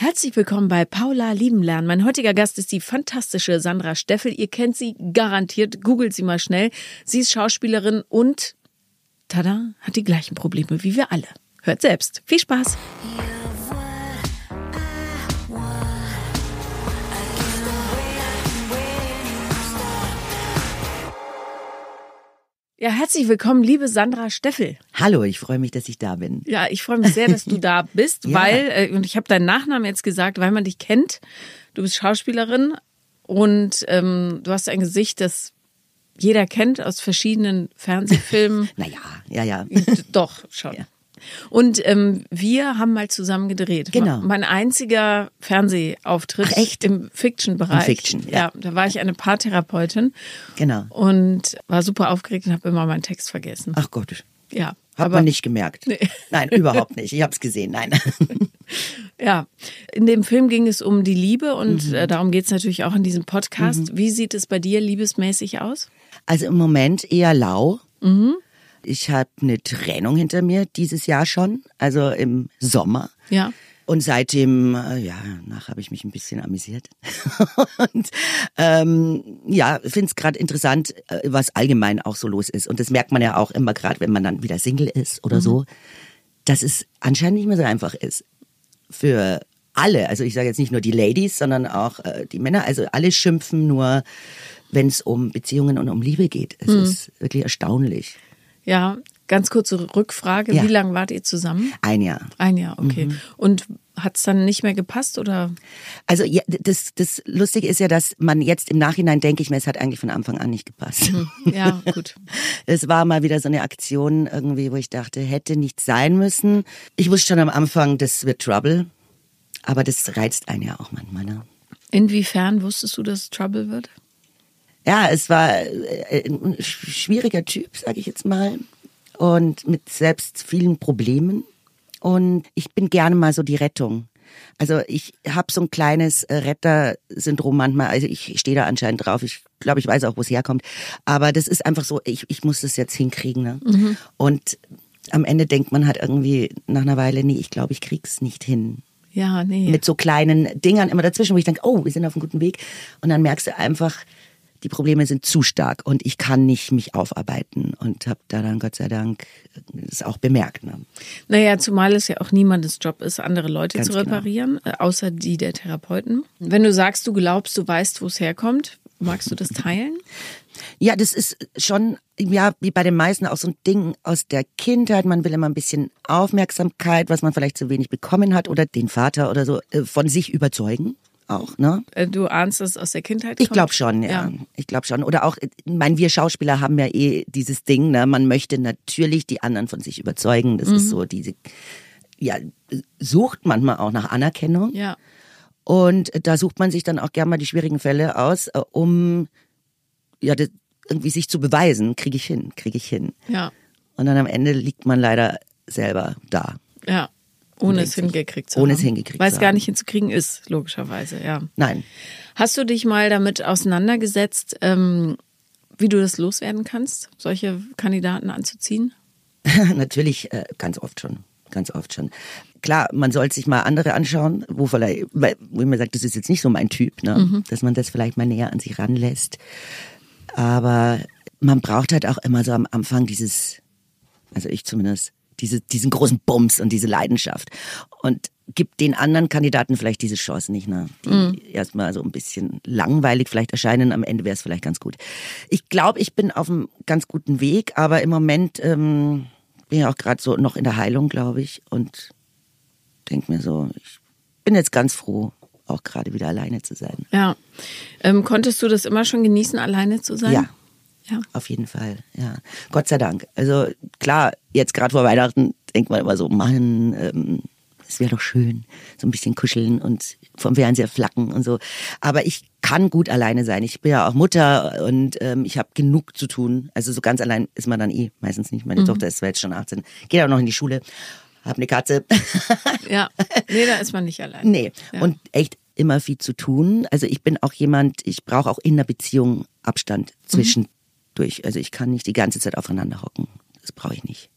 Herzlich willkommen bei Paula lieben lernen. Mein heutiger Gast ist die fantastische Sandra Steffel. Ihr kennt sie garantiert. Googelt sie mal schnell. Sie ist Schauspielerin und, tada, hat die gleichen Probleme wie wir alle. Hört selbst. Viel Spaß. Ja, herzlich willkommen, liebe Sandra Steffel. Hallo, ich freue mich, dass ich da bin. Ja, ich freue mich sehr, dass du da bist, ja. weil, äh, und ich habe deinen Nachnamen jetzt gesagt, weil man dich kennt. Du bist Schauspielerin und ähm, du hast ein Gesicht, das jeder kennt aus verschiedenen Fernsehfilmen. naja, ja, ja. Doch, schon. Ja. Und ähm, wir haben mal zusammen gedreht. Genau. Mein einziger Fernsehauftritt Ach, echt? im Fiction-Bereich. Fiction, ja. ja. Da war ich eine Paartherapeutin. Genau. Und war super aufgeregt und habe immer meinen Text vergessen. Ach Gott. Ja. Hat aber, man nicht gemerkt. Nee. Nein, überhaupt nicht. Ich habe es gesehen. Nein. Ja, in dem Film ging es um die Liebe und mhm. äh, darum geht es natürlich auch in diesem Podcast. Mhm. Wie sieht es bei dir liebesmäßig aus? Also im Moment eher lau. Mhm. Ich habe eine Trennung hinter mir dieses Jahr schon, also im Sommer. Ja. Und seitdem, äh, ja, nach habe ich mich ein bisschen amüsiert. und ähm, ja, finde es gerade interessant, äh, was allgemein auch so los ist. Und das merkt man ja auch immer gerade, wenn man dann wieder Single ist oder mhm. so, dass es anscheinend nicht mehr so einfach ist. Für alle, also ich sage jetzt nicht nur die Ladies, sondern auch äh, die Männer, also alle schimpfen nur, wenn es um Beziehungen und um Liebe geht. Es mhm. ist wirklich erstaunlich. Ja, ganz kurze Rückfrage. Ja. Wie lange wart ihr zusammen? Ein Jahr. Ein Jahr, okay. Mhm. Und hat es dann nicht mehr gepasst oder? Also ja, das, das Lustige ist ja, dass man jetzt im Nachhinein denke ich mir, es hat eigentlich von Anfang an nicht gepasst. Mhm. Ja, gut. es war mal wieder so eine Aktion irgendwie, wo ich dachte, hätte nicht sein müssen. Ich wusste schon am Anfang, das wird Trouble. Aber das reizt einen ja auch manchmal. Ne? Inwiefern wusstest du, dass es Trouble wird? Ja, es war äh, ein schwieriger Typ, sage ich jetzt mal, und mit selbst vielen Problemen. Und ich bin gerne mal so die Rettung. Also ich habe so ein kleines äh, Rettersyndrom manchmal. Also ich stehe da anscheinend drauf. Ich glaube, ich weiß auch, wo es herkommt. Aber das ist einfach so, ich, ich muss das jetzt hinkriegen. Ne? Mhm. Und am Ende denkt man halt irgendwie nach einer Weile, nee, ich glaube, ich krieg's nicht hin. Ja, nee. Mit so kleinen Dingern immer dazwischen, wo ich denke, oh, wir sind auf einem guten Weg. Und dann merkst du einfach, die Probleme sind zu stark und ich kann nicht mich aufarbeiten und habe da dann Gott sei Dank das auch bemerkt. Ne? Naja, zumal es ja auch niemandes Job ist, andere Leute Ganz zu reparieren, genau. außer die der Therapeuten. Wenn du sagst, du glaubst, du weißt, wo es herkommt, magst du das teilen? Ja, das ist schon, ja, wie bei den meisten auch so ein Ding aus der Kindheit. Man will immer ein bisschen Aufmerksamkeit, was man vielleicht zu wenig bekommen hat oder den Vater oder so äh, von sich überzeugen auch, ne? Äh, du ahnst es aus der Kindheit? Ich glaube schon, ja. ja. Ich glaube schon. Oder auch, ich meine, wir Schauspieler haben ja eh dieses Ding, ne? Man möchte natürlich die anderen von sich überzeugen. Das mhm. ist so diese, ja, sucht manchmal auch nach Anerkennung. Ja. Und da sucht man sich dann auch gerne mal die schwierigen Fälle aus, äh, um ja das, irgendwie sich zu beweisen, kriege ich hin, kriege ich hin. Ja. Und dann am Ende liegt man leider selber da. Ja. Ohne es hingekriegt zu haben. Ohne es hingekriegt Weil es gar nicht hinzukriegen ist, logischerweise, ja. Nein. Hast du dich mal damit auseinandergesetzt, ähm, wie du das loswerden kannst, solche Kandidaten anzuziehen? Natürlich, äh, ganz oft schon. Ganz oft schon. Klar, man sollte sich mal andere anschauen, wo vielleicht, wo man sagt, das ist jetzt nicht so mein Typ, ne? Mhm. dass man das vielleicht mal näher an sich ranlässt. Aber man braucht halt auch immer so am Anfang dieses, also ich zumindest, diese, diesen großen Bums und diese Leidenschaft. Und gibt den anderen Kandidaten vielleicht diese Chance nicht, ne? die mhm. erstmal so ein bisschen langweilig vielleicht erscheinen. Am Ende wäre es vielleicht ganz gut. Ich glaube, ich bin auf einem ganz guten Weg, aber im Moment ähm, bin ich auch gerade so noch in der Heilung, glaube ich. Und denke mir so, ich bin jetzt ganz froh, auch gerade wieder alleine zu sein. Ja. Ähm, konntest du das immer schon genießen, alleine zu sein? Ja, ja. Auf jeden Fall, ja. Gott sei Dank. Also klar, jetzt gerade vor Weihnachten denkt man immer so, Mann, ähm, es wäre doch schön, so ein bisschen kuscheln und vom Fernseher flacken und so. Aber ich kann gut alleine sein. Ich bin ja auch Mutter und ähm, ich habe genug zu tun. Also so ganz allein ist man dann eh meistens nicht. Meine mhm. Tochter ist zwar jetzt schon 18, geht auch noch in die Schule, hab eine Katze. ja, nee, da ist man nicht allein. Nee, ja. und echt immer viel zu tun. Also ich bin auch jemand, ich brauche auch in der Beziehung Abstand zwischen mhm durch. Also ich kann nicht die ganze Zeit aufeinander hocken. Das brauche ich nicht.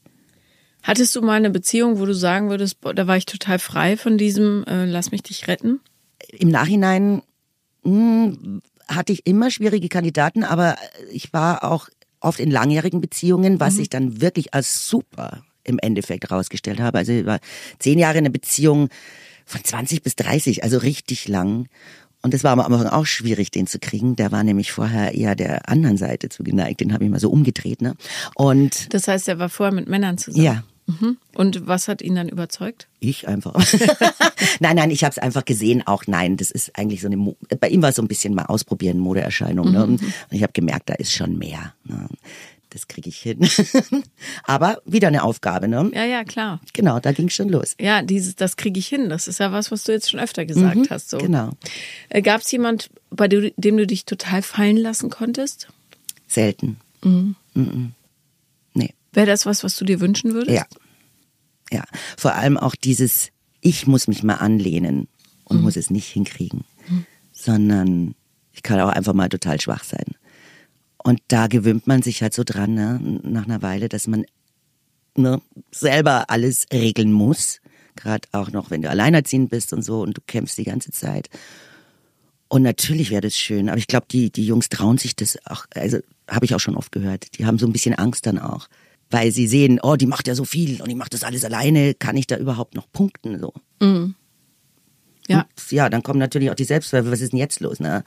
Hattest du mal eine Beziehung, wo du sagen würdest, boah, da war ich total frei von diesem äh, Lass mich dich retten? Im Nachhinein mh, hatte ich immer schwierige Kandidaten, aber ich war auch oft in langjährigen Beziehungen, was ich dann wirklich als super im Endeffekt rausgestellt habe. Also ich war zehn Jahre in einer Beziehung von 20 bis 30, also richtig lang. Und es war am Anfang auch schwierig, den zu kriegen. Der war nämlich vorher eher der anderen Seite zugeneigt. Den habe ich mal so umgedreht. Ne? Und Das heißt, er war vorher mit Männern zusammen. ja, Mhm. Und was hat ihn dann überzeugt? ich einfach. nein, nein, ich habe es einfach gesehen. Auch nein, das ist eigentlich so eine. Mo Bei ihm war es so ein bisschen mal ausprobieren, Modeerscheinung. Ne? Und ich habe gemerkt, da ist schon mehr. Ne? Das kriege ich hin. Aber wieder eine Aufgabe. Ne? Ja, ja, klar. Genau, da ging schon los. Ja, dieses, das kriege ich hin. Das ist ja was, was du jetzt schon öfter gesagt hast. So. Genau. Gab es jemand, bei dem, dem du dich total fallen lassen konntest? Selten. Mhm. Nee. Wäre das was, was du dir wünschen würdest? Ja. Ja. Vor allem auch dieses, ich muss mich mal anlehnen und muss es nicht hinkriegen, sondern ich kann auch einfach mal total schwach sein. Und da gewöhnt man sich halt so dran, ne, nach einer Weile, dass man ne, selber alles regeln muss. Gerade auch noch, wenn du alleinerziehend bist und so und du kämpfst die ganze Zeit. Und natürlich wäre das schön, aber ich glaube, die, die Jungs trauen sich das auch, also habe ich auch schon oft gehört, die haben so ein bisschen Angst dann auch. Weil sie sehen, oh, die macht ja so viel und die macht das alles alleine, kann ich da überhaupt noch punkten? So. Ja. Und, ja, dann kommen natürlich auch die Selbstzweifel, was ist denn jetzt los? Ne?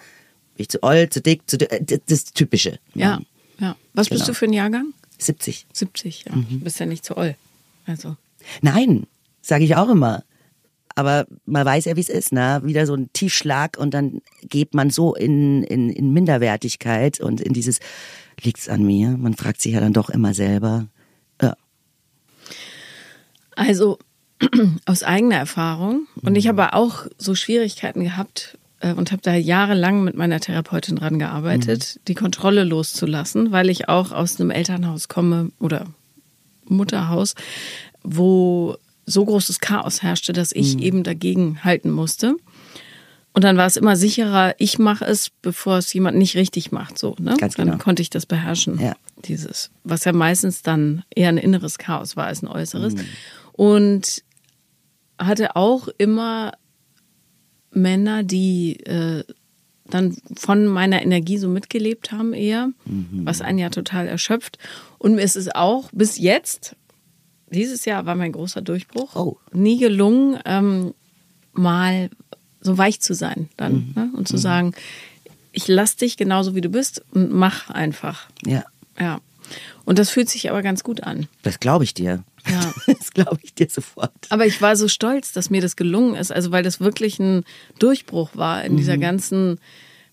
Bin ich zu old, zu dick, zu, äh, das, das Typische. Ja. ja. Was bist Genau. du für ein Jahrgang? 70. 70, ja. Du bist ja nicht zu oll. Also. Nein, sage ich auch immer. Aber man weiß ja, wie es ist, ne? Wieder so ein Tiefschlag und dann geht man so in, in, in Minderwertigkeit und in dieses, liegt's an mir? Man fragt sich ja dann doch immer selber. Ja. Also aus eigener Erfahrung. Und ich habe auch so Schwierigkeiten gehabt und habe da jahrelang mit meiner Therapeutin dran gearbeitet, die Kontrolle loszulassen, weil ich auch aus einem Elternhaus komme oder Mutterhaus, wo so großes Chaos herrschte, dass ich eben dagegen halten musste. Und dann war es immer sicherer, ich mache es, bevor es jemand nicht richtig macht. So, ne? Ganz Dann genau. konnte ich das beherrschen. Ja. Dieses, was ja meistens dann eher ein inneres Chaos war als ein äußeres. Und hatte auch immer Männer, die äh, dann von meiner Energie so mitgelebt haben eher, was einen ja total erschöpft. Und mir ist es auch bis jetzt, dieses Jahr war mein großer Durchbruch, Oh. nie gelungen, ähm, mal so weich zu sein dann ne? und zu sagen, ich lass dich genauso wie du bist und mach einfach. Ja. Ja. Und das fühlt sich aber ganz gut an. Das glaube ich dir. Ja. Das glaube ich dir sofort. Aber ich war so stolz, dass mir das gelungen ist, also weil das wirklich ein Durchbruch war in Mhm. dieser ganzen.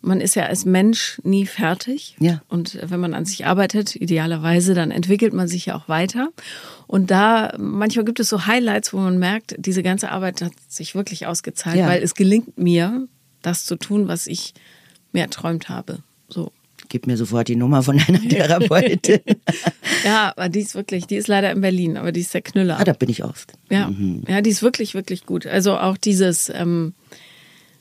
Man ist ja als Mensch nie fertig. Ja. Und wenn man an sich arbeitet, idealerweise, dann entwickelt man sich ja auch weiter. Und da, manchmal gibt es so Highlights, wo man merkt, diese ganze Arbeit hat sich wirklich ausgezahlt, Ja. weil es gelingt mir, das zu tun, was ich mir erträumt habe. So. Gib mir sofort die Nummer von deiner Therapeutin. Ja, aber die ist wirklich, die ist leider in Berlin, aber die ist der Knüller. ah, da bin ich oft. Ja, ja, die ist wirklich, wirklich gut. Also auch dieses, ähm,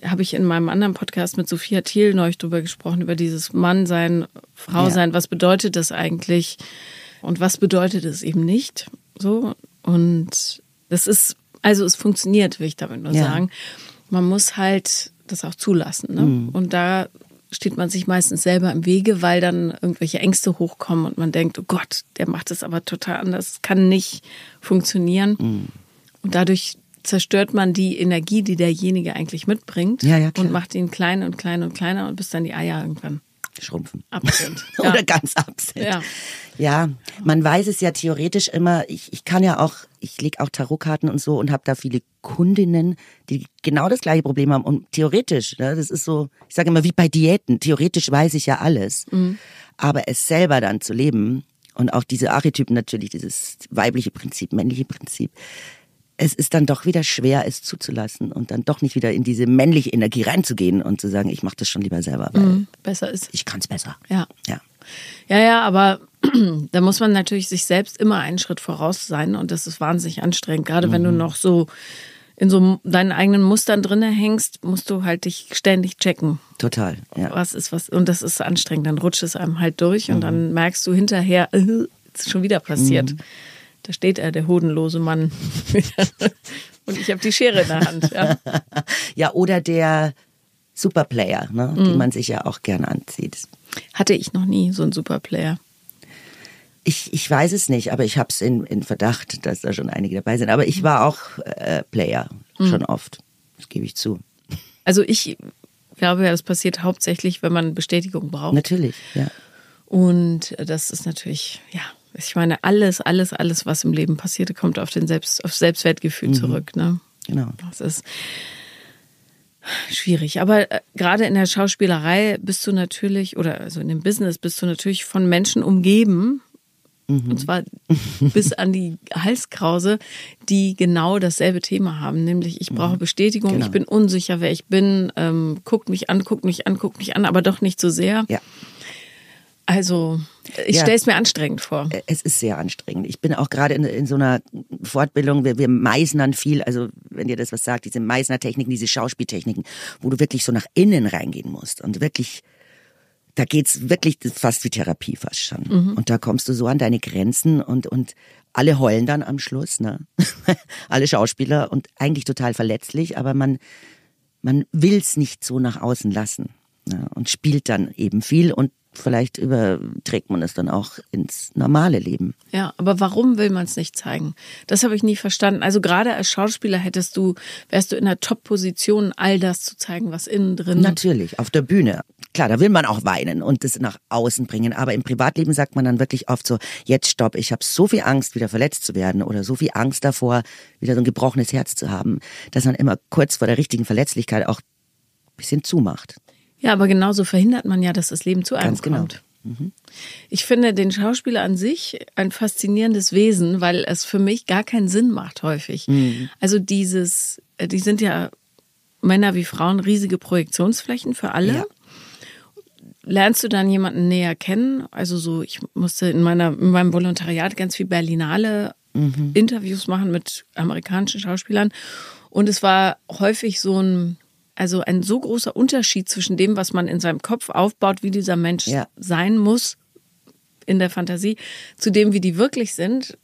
habe ich in meinem anderen Podcast mit Sophia Thiel neulich drüber gesprochen, über dieses Mann sein, Frau Ja. sein. Was bedeutet das eigentlich? Und was bedeutet es eben nicht? So. Und das ist, also es funktioniert, will ich damit nur Ja. sagen. Man muss halt das auch zulassen. Ne? Und da steht man sich meistens selber im Wege, weil dann irgendwelche Ängste hochkommen und man denkt, oh Gott, der macht es aber total anders, kann nicht funktionieren. Und dadurch zerstört man die Energie, die derjenige eigentlich mitbringt Ja, ja, und macht ihn klein und klein und kleiner und bis dann die Eier irgendwann Schrumpfen. ab sind. Oder ganz ab sind. Ja. Ja, man weiß es ja theoretisch immer. Ich, ich kann ja auch, ich lege auch Tarotkarten und so und habe da viele Kundinnen, die genau das gleiche Problem haben. Und theoretisch, ne, das ist so, ich sage immer wie bei Diäten, theoretisch weiß ich ja alles. Aber es selber dann zu leben und auch diese Archetypen natürlich, dieses weibliche Prinzip, männliche Prinzip, es ist dann doch wieder schwer, es zuzulassen und dann doch nicht wieder in diese männliche Energie reinzugehen und zu sagen, ich mache das schon lieber selber, weil Besser ist. ich kann es besser. Ja. Ja. Ja, ja, aber da muss man natürlich sich selbst immer einen Schritt voraus sein und das ist wahnsinnig anstrengend. Gerade wenn du noch so in so deinen eigenen Mustern drinne hängst, musst du halt dich ständig checken. Total. Ja. Was ist was und das ist anstrengend. Dann rutscht es einem halt durch und dann merkst du hinterher, äh, ist schon wieder passiert. Da steht er, der hodenlose Mann. Und ich habe die Schere in der Hand. Ja, ja oder der Superplayer, ne, mhm. den man sich ja auch gern anzieht. Hatte ich noch nie, so einen Superplayer. Ich, ich weiß es nicht, aber ich habe es in, in Verdacht, dass da schon einige dabei sind. Aber ich war auch äh, Player, mhm. schon oft. Das gebe ich zu. Also ich glaube ja, das passiert hauptsächlich, wenn man Bestätigung braucht. Natürlich, ja. Und das ist natürlich, ja, ich meine, alles, alles, alles, was im Leben passiert, kommt auf den Selbst, auf Selbstwertgefühl mhm. zurück. Ne? Genau. Das ist schwierig. Aber äh, gerade in der Schauspielerei bist du natürlich, oder also in dem Business bist du natürlich von Menschen umgeben, mhm. und zwar bis an die Halskrause, die genau dasselbe Thema haben, nämlich ich brauche mhm. Bestätigung, genau. ich bin unsicher, wer ich bin, ähm, guckt mich an, guckt mich an, guckt mich an, aber doch nicht so sehr. Ja. Also, ich ja, stelle es mir anstrengend vor. Es ist sehr anstrengend. Ich bin auch gerade in, in so einer Fortbildung, wir, wir meisnern viel, also wenn dir das was sagt, diese Meisner-Techniken, diese Schauspieltechniken, wo du wirklich so nach innen reingehen musst und wirklich, da geht's wirklich fast wie Therapie fast schon. Mhm. Und da kommst du so an deine Grenzen und, und alle heulen dann am Schluss, ne? alle Schauspieler und eigentlich total verletzlich, aber man, man will's nicht so nach außen lassen. Ne? Und spielt dann eben viel und vielleicht überträgt man es dann auch ins normale Leben. Ja, aber warum will man es nicht zeigen? Das habe ich nie verstanden. Also gerade als Schauspieler hättest du, wärst du in der Top-Position, all das zu zeigen, was innen drin. Natürlich, auf der Bühne. Klar, da will man auch weinen und das nach außen bringen. Aber im Privatleben sagt man dann wirklich oft so, jetzt stopp, ich habe so viel Angst, wieder verletzt zu werden oder so viel Angst davor, wieder so ein gebrochenes Herz zu haben, dass man immer kurz vor der richtigen Verletzlichkeit auch ein bisschen zumacht. Ja, aber genauso verhindert man ja, dass das Leben zu einem Ganz genau. kommt. Mhm. Ich finde den Schauspieler an sich ein faszinierendes Wesen, weil es für mich gar keinen Sinn macht häufig. Mhm. Also dieses, äh, die sind ja Männer wie Frauen riesige Projektionsflächen für alle. Ja. Lernst du dann jemanden näher kennen? Also so, ich musste in meiner in meinem Volontariat ganz viel Berlinale mhm. Interviews machen mit amerikanischen Schauspielern und es war häufig so ein also ein so großer Unterschied zwischen dem, was man in seinem Kopf aufbaut, wie dieser Mensch ja. sein muss in der Fantasie, zu dem, wie die wirklich sind.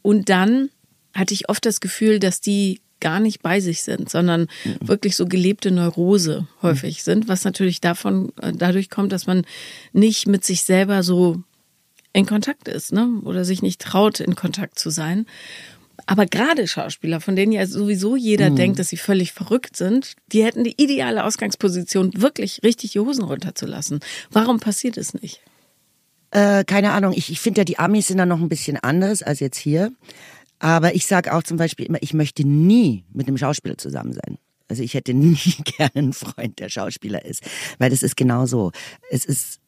Und dann hatte ich oft das Gefühl, dass die gar nicht bei sich sind, sondern mhm. wirklich so gelebte Neurose häufig mhm. sind, was natürlich davon äh, dadurch kommt, dass man nicht mit sich selber so in Kontakt ist, ne? Oder sich nicht traut, in Kontakt zu sein. Aber gerade Schauspieler, von denen ja sowieso jeder mhm. denkt, dass sie völlig verrückt sind, die hätten die ideale Ausgangsposition, wirklich richtig die Hosen runterzulassen. Warum passiert es nicht? Äh, keine Ahnung. Ich, ich finde ja, die Amis sind da noch ein bisschen anders als jetzt hier. Aber ich sage auch zum Beispiel immer, ich möchte nie mit einem Schauspieler zusammen sein. Also ich hätte nie gerne einen Freund, der Schauspieler ist. Weil das ist genau so. Es ist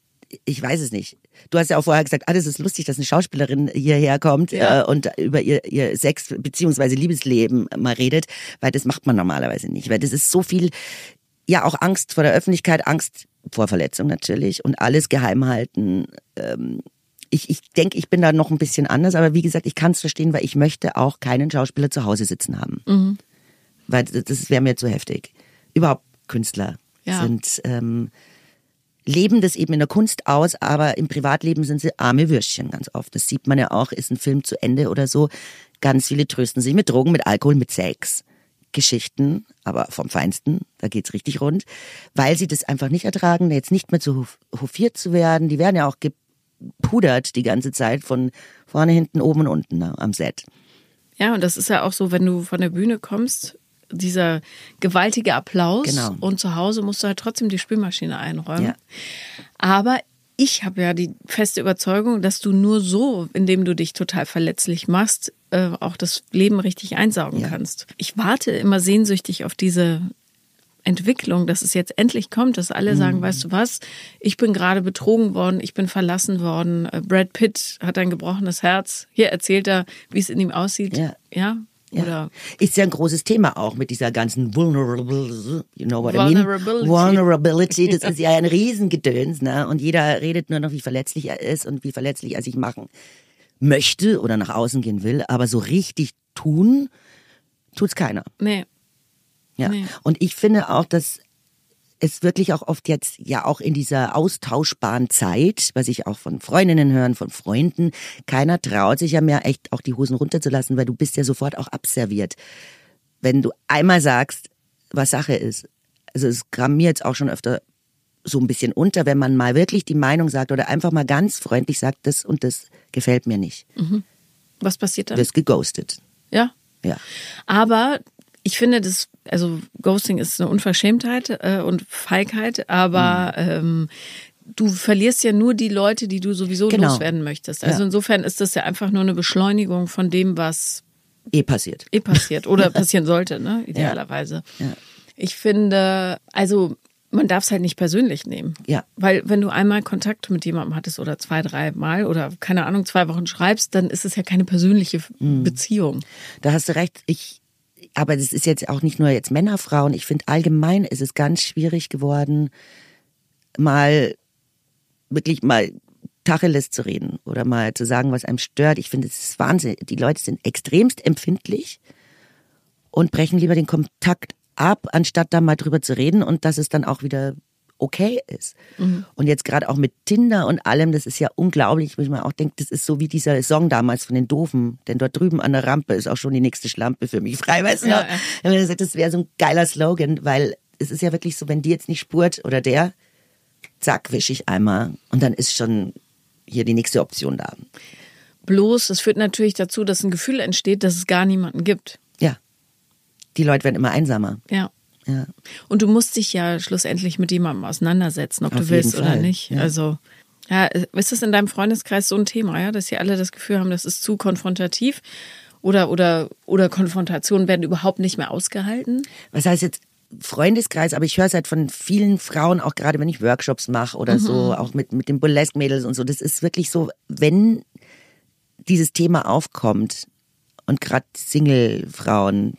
ich weiß es nicht. Du hast ja auch vorher gesagt, ah, das ist lustig, dass eine Schauspielerin hierher kommt ja. äh, und über ihr, ihr Sex- bzw. Liebesleben mal redet, weil das macht man normalerweise nicht. Weil das ist so viel, ja auch Angst vor der Öffentlichkeit, Angst vor Verletzung natürlich und alles geheim halten. Ähm, ich, ich denke, ich bin da noch ein bisschen anders, aber wie gesagt, ich kann es verstehen, weil ich möchte auch keinen Schauspieler zu Hause sitzen haben. Mhm. Weil das wäre mir zu heftig. Überhaupt Künstler ja. sind... Ähm, leben das eben in der Kunst aus, aber im Privatleben sind sie arme Würstchen ganz oft. Das sieht man ja auch, ist ein Film zu Ende oder so. Ganz viele trösten sich mit Drogen, mit Alkohol, mit Sex. Geschichten, aber vom Feinsten, da geht's richtig rund, weil sie das einfach nicht ertragen, jetzt nicht mehr zu hofiert zu werden. Die werden ja auch gepudert die ganze Zeit von vorne, hinten, oben und unten ne, am Set. Ja, und das ist ja auch so, wenn du von der Bühne kommst, dieser gewaltige Applaus genau. und zu Hause musst du halt trotzdem die Spülmaschine einräumen. Ja. Aber ich habe ja die feste Überzeugung, dass du nur so, indem du dich total verletzlich machst, äh, auch das Leben richtig einsaugen ja. kannst. Ich warte immer sehnsüchtig auf diese Entwicklung, dass es jetzt endlich kommt, dass alle sagen, mhm. weißt du was, ich bin gerade betrogen worden, ich bin verlassen worden. Äh, Brad Pitt hat ein gebrochenes Herz. Hier erzählt er, wie es in ihm aussieht. Ja, ja ja. Oder ist ja ein großes Thema auch mit dieser ganzen vulnerable, you know what I mean? Vulnerability. Vulnerability, das ist ja ein Riesengedöns, ne? Und jeder redet nur noch, wie verletzlich er ist und wie verletzlich er sich machen möchte oder nach außen gehen will, aber so richtig tun tut's keiner. Nee. Ja. Nee. Und ich finde auch, dass es wirklich auch oft jetzt, ja auch in dieser austauschbaren Zeit, was ich auch von Freundinnen hören, von Freunden, keiner traut sich ja mehr echt auch die Hosen runterzulassen, weil du bist ja sofort auch abserviert. Wenn du einmal sagst, was Sache ist. Also es kam mir jetzt auch schon öfter so ein bisschen unter, wenn man mal wirklich die Meinung sagt oder einfach mal ganz freundlich sagt, das und das gefällt mir nicht. Mhm. Was passiert dann? Du wirst geghostet. Ja. Ja. Aber ich finde, das, also Ghosting ist eine Unverschämtheit äh, und Feigheit, aber mhm. ähm, du verlierst ja nur die Leute, die du sowieso genau. loswerden möchtest. Also ja. insofern ist das ja einfach nur eine Beschleunigung von dem, was eh passiert. Eh passiert oder passieren sollte, ne? Idealerweise. Ja. Ja. Ich finde, also man darf es halt nicht persönlich nehmen. Ja. Weil wenn du einmal Kontakt mit jemandem hattest oder zwei, drei Mal oder keine Ahnung, zwei Wochen schreibst, dann ist es ja keine persönliche mhm. Beziehung. Da hast du recht. Ich, aber das ist jetzt auch nicht nur jetzt Männer, Frauen. Ich finde allgemein ist es ganz schwierig geworden, mal wirklich mal Tacheles zu reden oder mal zu sagen, was einem stört. Ich finde, es ist Wahnsinn. Die Leute sind extremst empfindlich und brechen lieber den Kontakt ab, anstatt da mal drüber zu reden und dass es dann auch wieder okay ist. Mhm. Und jetzt gerade auch mit Tinder und allem, das ist ja unglaublich, wo ich mir auch denke, das ist so wie dieser Song damals von den Doofen, denn dort drüben an der Rampe ist auch schon die nächste Schlampe für mich frei, weißt du? Ja, ja. Das wäre so ein geiler Slogan, weil es ist ja wirklich so, wenn die jetzt nicht spurt oder der, zack, wische ich einmal und dann ist schon hier die nächste Option da. Bloß, es führt natürlich dazu, dass ein Gefühl entsteht, dass es gar niemanden gibt. Ja. Die Leute werden immer einsamer. Ja. Ja. Und du musst dich ja schlussendlich mit jemandem auseinandersetzen, ob Auf du willst oder nicht. Ja. Also, ja, ist das in deinem Freundeskreis so ein Thema, ja, dass sie alle das Gefühl haben, das ist zu konfrontativ? Oder, oder, oder Konfrontationen werden überhaupt nicht mehr ausgehalten? Was heißt jetzt Freundeskreis, aber ich höre es halt von vielen Frauen, auch gerade wenn ich Workshops mache oder mhm. so, auch mit, mit den Burlesque-Mädels und so. Das ist wirklich so, wenn dieses Thema aufkommt und gerade Single-Frauen,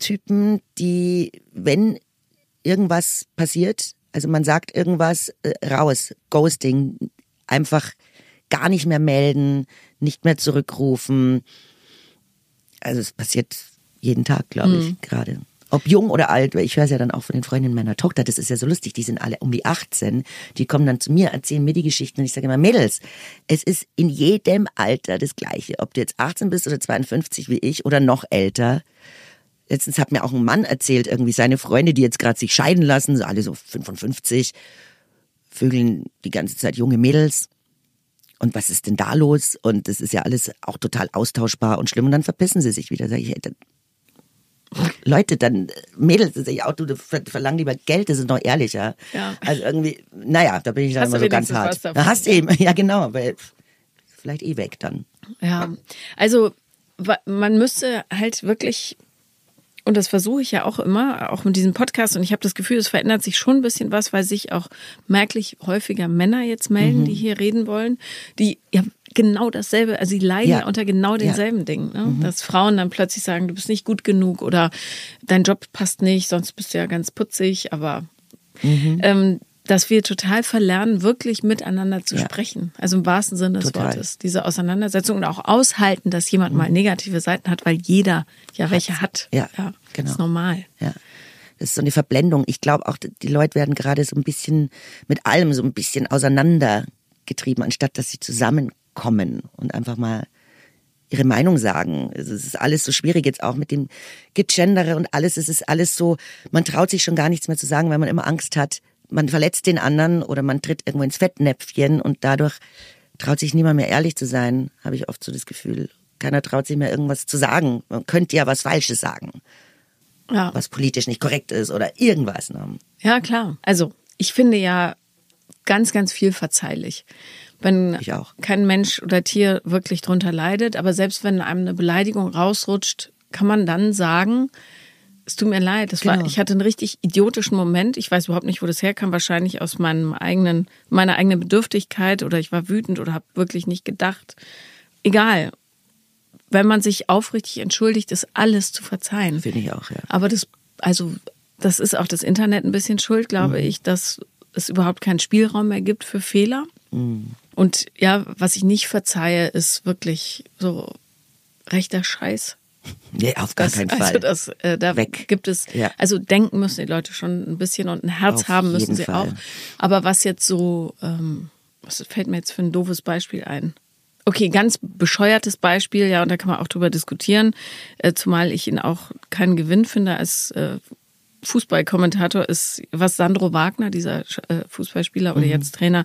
Typen, die, wenn irgendwas passiert, also man sagt irgendwas äh, raus, Ghosting, einfach gar nicht mehr melden, nicht mehr zurückrufen. Also es passiert jeden Tag, glaube ich, mhm. gerade. Ob jung oder alt, weil ich höre es ja dann auch von den Freundinnen meiner Tochter, das ist ja so lustig, die sind alle um die 18, die kommen dann zu mir, erzählen mir die Geschichten und ich sage immer, Mädels, es ist in jedem Alter das Gleiche, ob du jetzt 18 bist oder 52 wie ich oder noch älter. Letztens hat mir auch ein Mann erzählt, irgendwie seine Freunde, die jetzt gerade sich scheiden lassen, so alle so 55, vögeln die ganze Zeit junge Mädels. Und was ist denn da los? Und das ist ja alles auch total austauschbar und schlimm. Und dann verpissen sie sich wieder. Sag ich, dann, Leute, dann Mädels, das ich auch, du verlangen lieber Geld, das ist noch ehrlicher. Ja. Also irgendwie, naja, da bin ich dann hast immer so ganz hart. Davon, hast ja. eben, ja genau, weil vielleicht eh weg dann. Ja, also man müsste halt wirklich und das versuche ich ja auch immer, auch mit diesem Podcast. Und ich habe das Gefühl, es verändert sich schon ein bisschen was, weil sich auch merklich häufiger Männer jetzt melden, mhm. die hier reden wollen, die ja genau dasselbe, also sie leiden ja. unter genau denselben ja. Dingen. Ne? Mhm. Dass Frauen dann plötzlich sagen, du bist nicht gut genug oder dein Job passt nicht, sonst bist du ja ganz putzig, aber mhm. ähm, dass wir total verlernen, wirklich miteinander zu ja. sprechen. Also im wahrsten Sinne des total. Wortes. Diese Auseinandersetzung und auch aushalten, dass jemand mhm. mal negative Seiten hat, weil jeder ja hat. welche hat. Ja, ja genau. Das ist normal. Ja. Das ist so eine Verblendung. Ich glaube auch, die Leute werden gerade so ein bisschen mit allem so ein bisschen auseinandergetrieben, anstatt dass sie zusammenkommen und einfach mal ihre Meinung sagen. Es ist alles so schwierig jetzt auch mit dem Gegendere und alles. Es ist alles so, man traut sich schon gar nichts mehr zu sagen, weil man immer Angst hat, man verletzt den anderen oder man tritt irgendwo ins Fettnäpfchen und dadurch traut sich niemand mehr ehrlich zu sein, habe ich oft so das Gefühl. Keiner traut sich mehr irgendwas zu sagen. Man könnte ja was Falsches sagen, Ja. was politisch nicht korrekt ist oder irgendwas. Ne? Ja, klar. Also, ich finde ja ganz, ganz viel verzeihlich. Wenn kein Mensch oder Tier wirklich drunter leidet, aber selbst wenn einem eine Beleidigung rausrutscht, kann man dann sagen, es tut mir leid, das war, Genau. ich hatte einen richtig idiotischen Moment. Ich weiß überhaupt nicht, wo das herkam. Wahrscheinlich aus meinem eigenen, meiner eigenen Bedürftigkeit oder ich war wütend oder habe wirklich nicht gedacht. Egal. Wenn man sich aufrichtig entschuldigt, ist alles zu verzeihen. Finde ich auch, ja. Aber das, also, das ist auch das Internet ein bisschen schuld, glaube Mhm. ich, dass es überhaupt keinen Spielraum mehr gibt für Fehler. Mhm. Und ja, was ich nicht verzeihe, ist wirklich so rechter Scheiß. Nee, auf gar Das, keinen also Fall. das, äh, da Weg. gibt es, Ja. also denken müssen die Leute schon ein bisschen und ein Herz Auf haben müssen sie Fall. auch. Aber was jetzt so, ähm, was fällt mir jetzt für ein doofes Beispiel ein? Okay, ganz bescheuertes Beispiel, ja, und da kann man auch drüber diskutieren, äh, zumal ich ihn auch keinen Gewinn finde als äh, Fußballkommentator ist, was Sandro Wagner, dieser äh, Fußballspieler oder jetzt Trainer,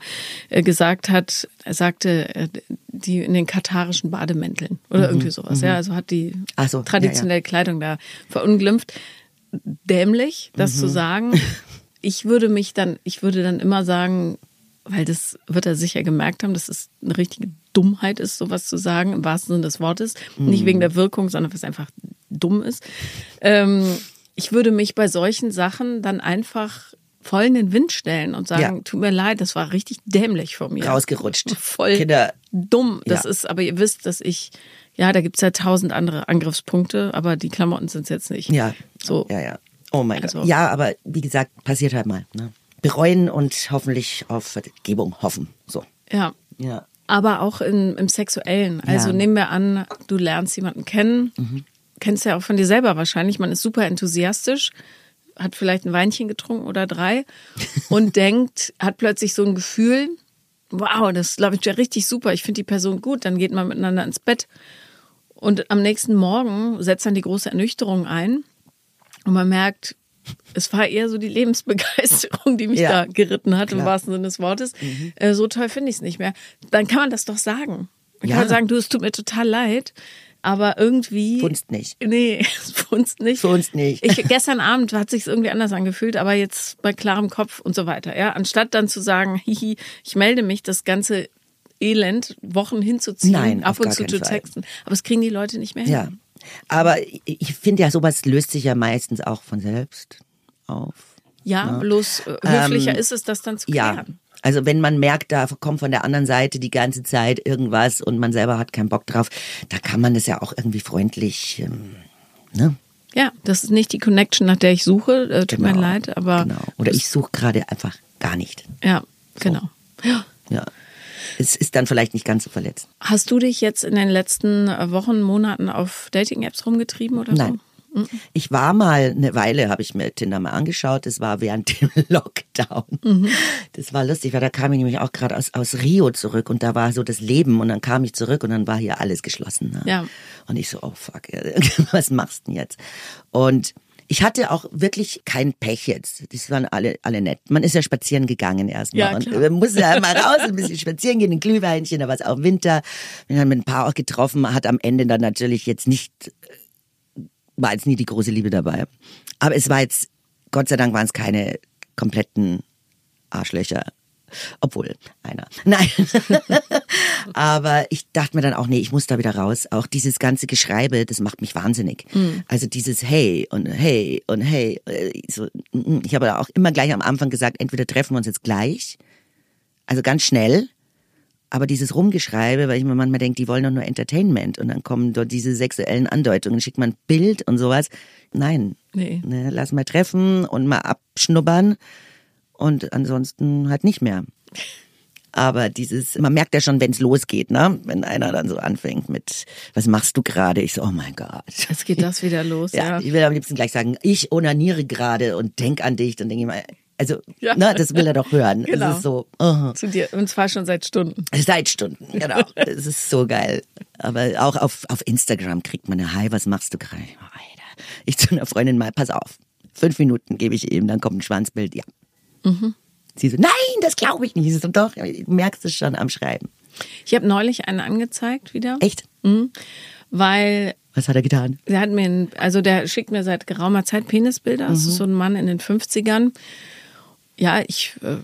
äh, gesagt hat. Er sagte, äh, die in den katarischen Bademänteln oder irgendwie sowas. Ja, also hat die so, ja, traditionelle Kleidung da verunglimpft. Dämlich, das zu sagen. Ich würde mich dann, ich würde dann immer sagen, weil das wird er sicher gemerkt haben, dass es eine richtige Dummheit ist, sowas zu sagen, im wahrsten Sinne des Wortes. Nicht wegen der Wirkung, sondern weil es einfach dumm ist. Ähm, ich würde mich bei solchen Sachen dann einfach voll in den Wind stellen und sagen, Ja. tut mir leid, das war richtig dämlich von mir. Rausgerutscht. Voll Kinder, dumm. Das Ja. ist, aber ihr wisst, dass ich, ja, da gibt's ja tausend andere Angriffspunkte, aber die Klamotten sind's jetzt nicht. ja. So. Ja, ja. Oh mein Also- Gott. Ja, aber wie gesagt, passiert halt mal. Ne? Bereuen und hoffentlich auf Vergebung hoffen. So. Ja. Ja. Aber auch im, im Sexuellen. Also Ja. Mhm. nehmen wir an, du lernst jemanden kennen, kennst ja auch von dir selber wahrscheinlich, man ist super enthusiastisch, hat vielleicht ein Weinchen getrunken oder drei und denkt, hat plötzlich so ein Gefühl, wow, das glaube ich ja richtig super, ich finde die Person gut, dann geht man miteinander ins Bett. Und am nächsten Morgen setzt dann die große Ernüchterung ein und man merkt, es war eher so die Lebensbegeisterung, die mich Ja, da geritten hat, im klar. Mhm. wahrsten Sinne des Wortes. Äh, so toll finde ich es nicht mehr. Dann kann man das doch sagen. Man Ja. kann sagen, du, es tut mir total leid, aber irgendwie. Funzt nicht. Nee, es funzt nicht. Funzt nicht. Ich, gestern Abend hat sich irgendwie anders angefühlt, aber jetzt bei klarem Kopf und so weiter. Ja, anstatt dann zu sagen, hihi, ich melde mich, das ganze Elend Wochen hinzuziehen, Nein, ab und zu zu Fall. texten. Aber es kriegen die Leute nicht mehr hin. Ja. Aber ich- finde ja, sowas löst sich ja meistens auch von selbst auf. Ja, bloß äh, höflicher ist es, das dann zu Ähm, Ja. Also wenn man merkt, da kommt von der anderen Seite die ganze Zeit irgendwas und man selber hat keinen Bock drauf, da kann man das ja auch irgendwie freundlich, ähm, ne? Ja, das ist nicht die Connection, nach der ich suche. Äh, tut mir Genau, leid, aber Genau. Oder ich suche gerade einfach gar nicht. ja, genau. Ja. Ja. Es ist dann vielleicht nicht ganz so verletzt. Hast du dich jetzt in den letzten Wochen, Monaten auf Dating-Apps rumgetrieben oder Nein. so? Ich war mal eine Weile, habe ich mir Tinder mal angeschaut. Das war während dem Lockdown. Mhm. Das war lustig, weil da kam ich nämlich auch gerade aus, aus Rio zurück und da war so das Leben und dann kam ich zurück und dann war hier alles geschlossen. Ne? Ja. Und ich so, oh fuck, was machst du denn jetzt? Und ich hatte auch wirklich kein Pech jetzt. Die waren alle, alle nett. Man ist ja spazieren gegangen erstmal. Ja, und man muss ja mal raus, ein bisschen spazieren gehen, ein Glühweinchen, da war es auch Winter. Wir haben mit ein paar auch getroffen, hat am Ende dann natürlich jetzt nicht war jetzt nie die große Liebe dabei. Aber es war jetzt, Gott sei Dank waren es keine kompletten Arschlöcher. Obwohl, einer. Nein. Aber ich dachte mir dann auch, nee, ich muss da wieder raus. Auch dieses ganze Geschreibe, das macht mich wahnsinnig. Also dieses Hey und Hey und Hey. äh, So, mm, ich habe auch immer gleich am Anfang gesagt, entweder treffen wir uns jetzt gleich, also ganz schnell, aber dieses Rumgeschreibe, weil ich mir manchmal denke, die wollen doch nur Entertainment und dann kommen dort diese sexuellen Andeutungen, schickt man ein Bild und sowas. Nein. Nee. Ne, lass mal treffen und mal abschnuppern und ansonsten halt nicht mehr. Aber dieses, man merkt ja schon, wenn es losgeht, ne? Wenn einer dann so anfängt mit, was machst du gerade? Ich so, oh mein Gott. Jetzt geht das wieder los, Ja, ja. ich will am liebsten gleich sagen, ich onaniere gerade und denk an dich. Dann denke ich mal, also, Ja. ne, das will er doch hören. Genau. Es ist so, uh, Zu dir. Und zwar schon seit Stunden. seit Stunden, genau. Das ist so geil. Aber auch auf, auf Instagram kriegt man eine Hi, was machst du gerade? Oh, Alter. Ich zu einer Freundin mal, pass auf. Fünf Minuten gebe ich ihm, dann kommt ein Schwanzbild, ja. Sie so, nein, das glaube ich nicht. Ich so, doch, du merkst es schon am Schreiben. Ich habe neulich einen angezeigt wieder. Echt? Mhm. Weil Was hat er getan? Der hat mir, also der schickt mir seit geraumer Zeit Penisbilder. Das ist so ein Mann in den 50ern. Ja, ich, äh,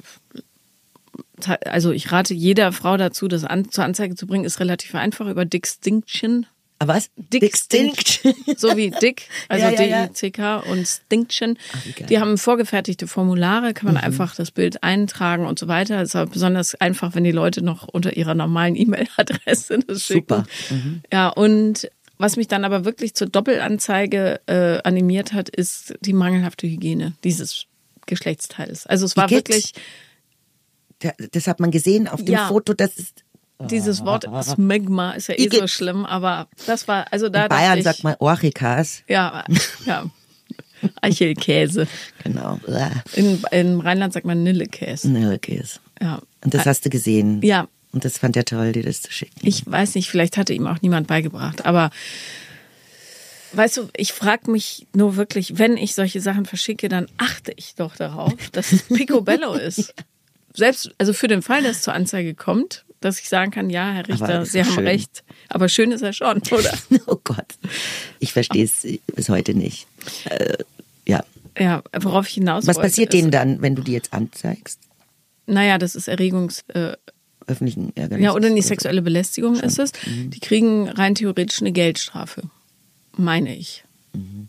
also ich rate jeder Frau dazu, das an, zur Anzeige zu bringen, ist relativ einfach über Dickstinction. Aber was? Dickstinct. So wie Dick, also Ja, ja. D-I-C-K und Stinction. Mhm. Die haben vorgefertigte Formulare, kann man einfach das Bild eintragen und so weiter. Ist aber besonders einfach, wenn die Leute noch unter ihrer normalen E-Mail-Adresse das schicken. Super. Mhm. Ja, und was mich dann aber wirklich zur Doppelanzeige äh, animiert hat, ist die mangelhafte Hygiene dieses Geschlechtsteils. Also es war wirklich Da- Das hat man gesehen auf dem Ja. Foto. Das ist dieses Wort Smegma ist ja eh so schlimm, aber das war also da in Bayern ich, sagt man Orchikas. ja, ja. Eichelkäse. Genau. In, in Rheinland sagt man Nillekäse. Nilkes. Ja. Und das hast du gesehen. Ja. Und das fand er toll, dir das zu schicken. Ich weiß nicht, vielleicht hatte ihm auch niemand beigebracht, aber weißt du, ich frage mich nur wirklich, wenn ich solche Sachen verschicke, dann achte ich doch darauf, dass es Picobello ist. Selbst, also für den Fall, dass es zur Anzeige kommt, dass ich sagen kann, ja, Herr Richter, Sie haben schön. recht. Aber schön ist er schon, oder? Oh Gott. Ich verstehe es bis heute nicht. Äh, ja. Ja, worauf ich hinaus Was wollte, passiert denen dann, wenn du die jetzt anzeigst? Naja, das ist Erregungs... Äh, Öffentlichen Ärgernis? Ja, oder die sexuelle Belästigung ist es. Mhm. Die kriegen rein theoretisch eine Geldstrafe. Meine ich. Mhm.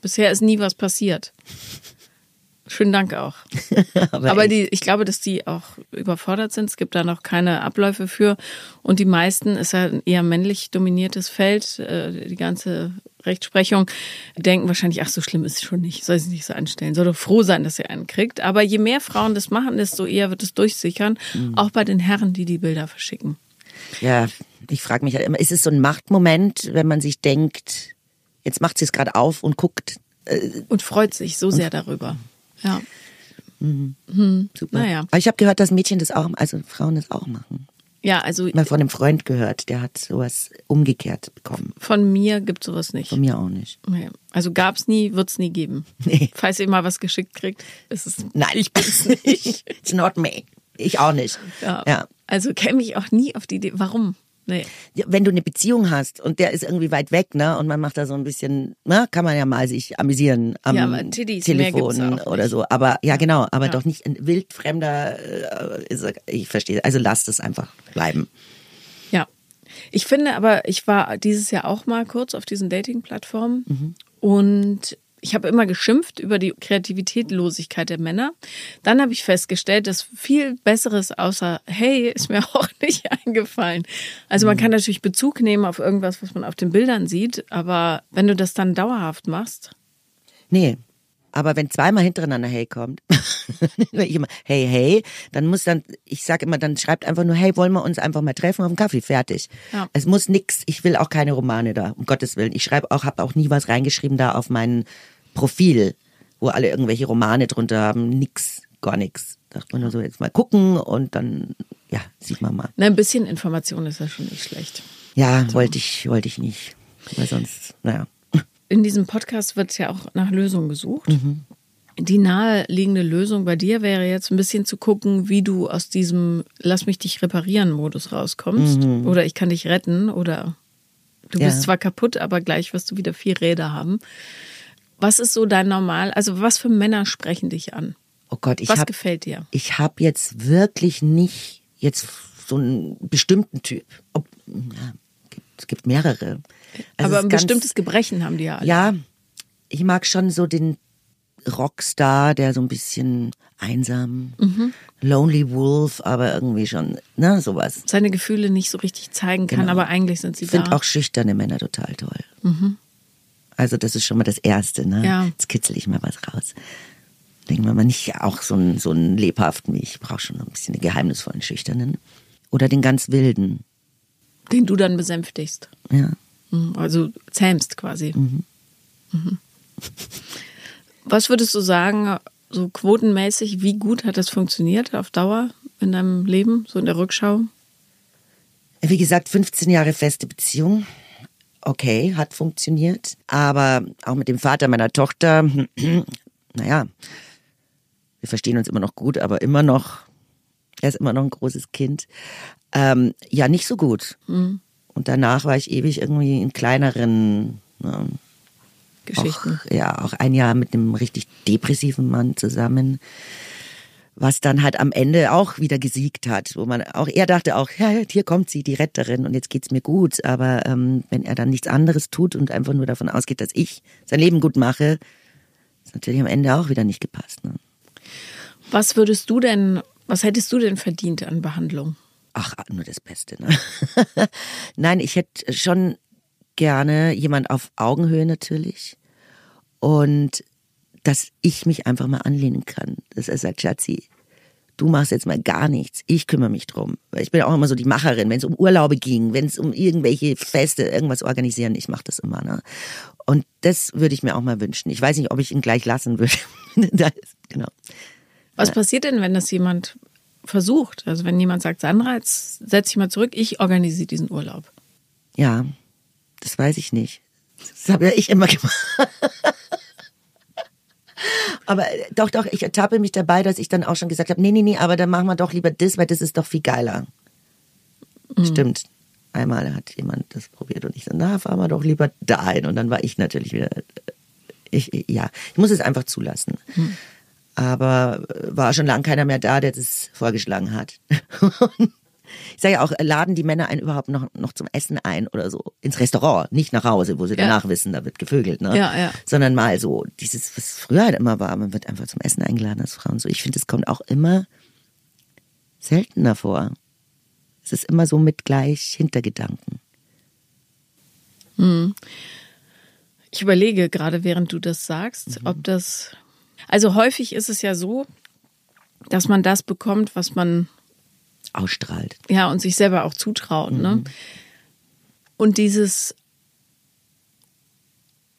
Bisher ist nie was passiert. Schönen Dank auch. Aber, Aber die, ich glaube, dass die auch überfordert sind. Es gibt da noch keine Abläufe für. Und die meisten ist ja ein eher männlich dominiertes Feld. äh, Die ganze Rechtsprechung denken wahrscheinlich, ach, so schlimm ist es schon nicht. Soll sich nicht so anstellen. Soll doch froh sein, dass er einen kriegt. Aber je mehr Frauen das machen, desto eher wird es durchsichern. Mhm. Auch bei den Herren, die die Bilder verschicken. Ja, ich frage mich halt immer, ist es so ein Machtmoment, wenn man sich denkt, jetzt macht sie es gerade auf und guckt, Und freut sich so sehr darüber. Ja. super. Naja. Aber ich habe gehört, dass Mädchen das auch, also Frauen das auch machen. Ja, also Mal von einem Freund gehört, der hat sowas umgekehrt bekommen. von mir gibt sowas nicht. Von mir auch nicht. Nee. Also gab's nie, wird's nie geben. Nee. Falls ihr mal was geschickt kriegt, ist es. Nein, ich bin's nicht. It's not me. Ich auch nicht. Ja. ja. Also käme ich auch nie auf die Idee. Warum? Nee. Wenn du eine Beziehung hast und der ist irgendwie weit weg, ne, und man macht da so ein bisschen, na, kann man ja mal sich amüsieren am Ja, aber Tiddies, Telefon oder so. Aber ja, genau, aber Ja. doch nicht ein wildfremder. Äh, ich verstehe. Also lasst es einfach bleiben. Ja. Ich finde aber, ich war dieses Jahr auch mal kurz auf diesen Dating-Plattformen Mhm. und ich habe immer geschimpft über die Kreativitätlosigkeit der Männer. Dann habe ich festgestellt, dass viel Besseres außer Hey ist mir auch nicht eingefallen. Also Mhm. man kann natürlich Bezug nehmen auf irgendwas, was man auf den Bildern sieht, aber wenn du das dann dauerhaft machst, Nee. Aber wenn zweimal hintereinander Hey kommt, ich immer Hey, hey, dann muss dann, ich sag immer, dann schreibt einfach nur Hey, wollen wir uns einfach mal treffen auf einen Kaffee, fertig. Ja. Es muss nix, ich will auch keine Romane da, um Gottes Willen. Ich schreibe auch, habe auch nie was reingeschrieben da auf mein Profil, wo alle irgendwelche Romane drunter haben, nix, gar nix. Dachte man nur so, jetzt mal gucken und dann, ja, sieht man mal. na, ein bisschen Information ist ja schon nicht schlecht. Ja, wollte ich, wollte ich nicht. Weil sonst, naja. In diesem Podcast wird ja auch nach Lösungen gesucht. Mhm. Die naheliegende Lösung bei dir wäre jetzt ein bisschen zu gucken, wie du aus diesem Lass mich dich reparieren Modus rauskommst. Oder ich kann dich retten. Oder du Mhm. Ja. bist zwar kaputt, aber gleich wirst du wieder vier Räder haben. Was ist so dein Normal? Also was für Männer sprechen dich an? Oh Gott, ich was habe gefällt dir? ich habe jetzt wirklich nicht jetzt so einen bestimmten Typ. Ob, ja, es gibt mehrere. Also aber ein ganz- bestimmtes Gebrechen haben die ja alle. Ja, ich mag schon so den Rockstar, der so ein bisschen einsam, Mhm. Lonely Wolf, aber irgendwie schon, ne, sowas. Seine Gefühle nicht so richtig zeigen kann, Genau. aber eigentlich sind sie Ich finde da. auch schüchterne Männer total toll. Also das ist schon mal das Erste, ne? Mhm. Ja. Jetzt kitzel ich mal was raus. Denken wir mal nicht auch so einen, so einen lebhaften, wie ich brauche schon ein bisschen den geheimnisvollen, schüchternen. Oder den ganz wilden, den du dann besänftigst. ja. Mhm, Also zähmst quasi. Mhm. Was würdest du sagen, so quotenmäßig, wie gut hat das funktioniert auf Dauer in deinem Leben, so in der Rückschau? Wie gesagt, 15 Jahre feste Beziehung. Okay, hat funktioniert. Aber auch mit dem Vater meiner Tochter, naja, Wir verstehen uns immer noch gut, aber immer noch, er ist immer noch ein großes Kind. Ähm, ja, nicht so gut. Mhm. Und danach war ich ewig irgendwie in kleineren ne, Geschichten. Auch, ja, auch ein Jahr mit einem richtig depressiven Mann zusammen, was dann halt am Ende auch wieder gesiegt hat, wo man auch er dachte auch, ja, hier kommt sie, die Retterin, und jetzt geht's mir gut. Aber ähm, wenn er dann nichts anderes tut und einfach nur davon ausgeht, dass ich sein Leben gut mache, ist natürlich am Ende auch wieder nicht gepasst. Ne? Was würdest du denn, was hättest du denn verdient an Behandlung? Ach, nur das Beste. Ne? Nein, ich hätte schon gerne jemand auf Augenhöhe natürlich und dass ich mich einfach mal anlehnen kann. Dass er sagt, Schatzi, du machst jetzt mal gar nichts, ich kümmere mich drum. Ich bin auch immer so die Macherin, wenn es um Urlaube ging, wenn es um irgendwelche Feste, irgendwas organisieren, ich mache das immer. Ne? Und das würde ich mir auch mal wünschen. Ich weiß nicht, ob ich ihn gleich lassen würde. genau. Was passiert denn, wenn das jemand versucht? Also wenn jemand sagt, Sandra, jetzt setz dich mal zurück, ich organisiere diesen Urlaub. Ja, das weiß ich nicht. Das habe ja ich immer gemacht. aber doch, doch, ich ertappe mich dabei, dass ich dann auch schon gesagt habe, nee, nee, nee, aber dann machen wir doch lieber das, weil das ist doch viel geiler. Mhm. Stimmt. Einmal hat jemand das probiert und ich so, na, fahren wir doch lieber dahin. Und dann war ich natürlich wieder, ich, ja, ich muss es einfach zulassen. Mhm. Aber war schon lange keiner mehr da, der das vorgeschlagen hat. ich sage ja auch, laden die Männer einen überhaupt noch, noch zum Essen ein oder so. Ins Restaurant, nicht nach Hause, wo sie ja. danach wissen, da wird gevögelt, ne? Ja, ja. Sondern mal so, dieses, was früher halt immer war, man wird einfach zum Essen eingeladen als Frau und so. Ich finde, es kommt auch immer seltener vor. Es ist immer so mit gleich Hintergedanken. Hm. Ich überlege gerade, während du das sagst, mhm. ob das. Also häufig ist es ja so, dass man das bekommt, was man ausstrahlt. Ja, und sich selber auch zutraut. Ne? Mhm. Ne? Und dieses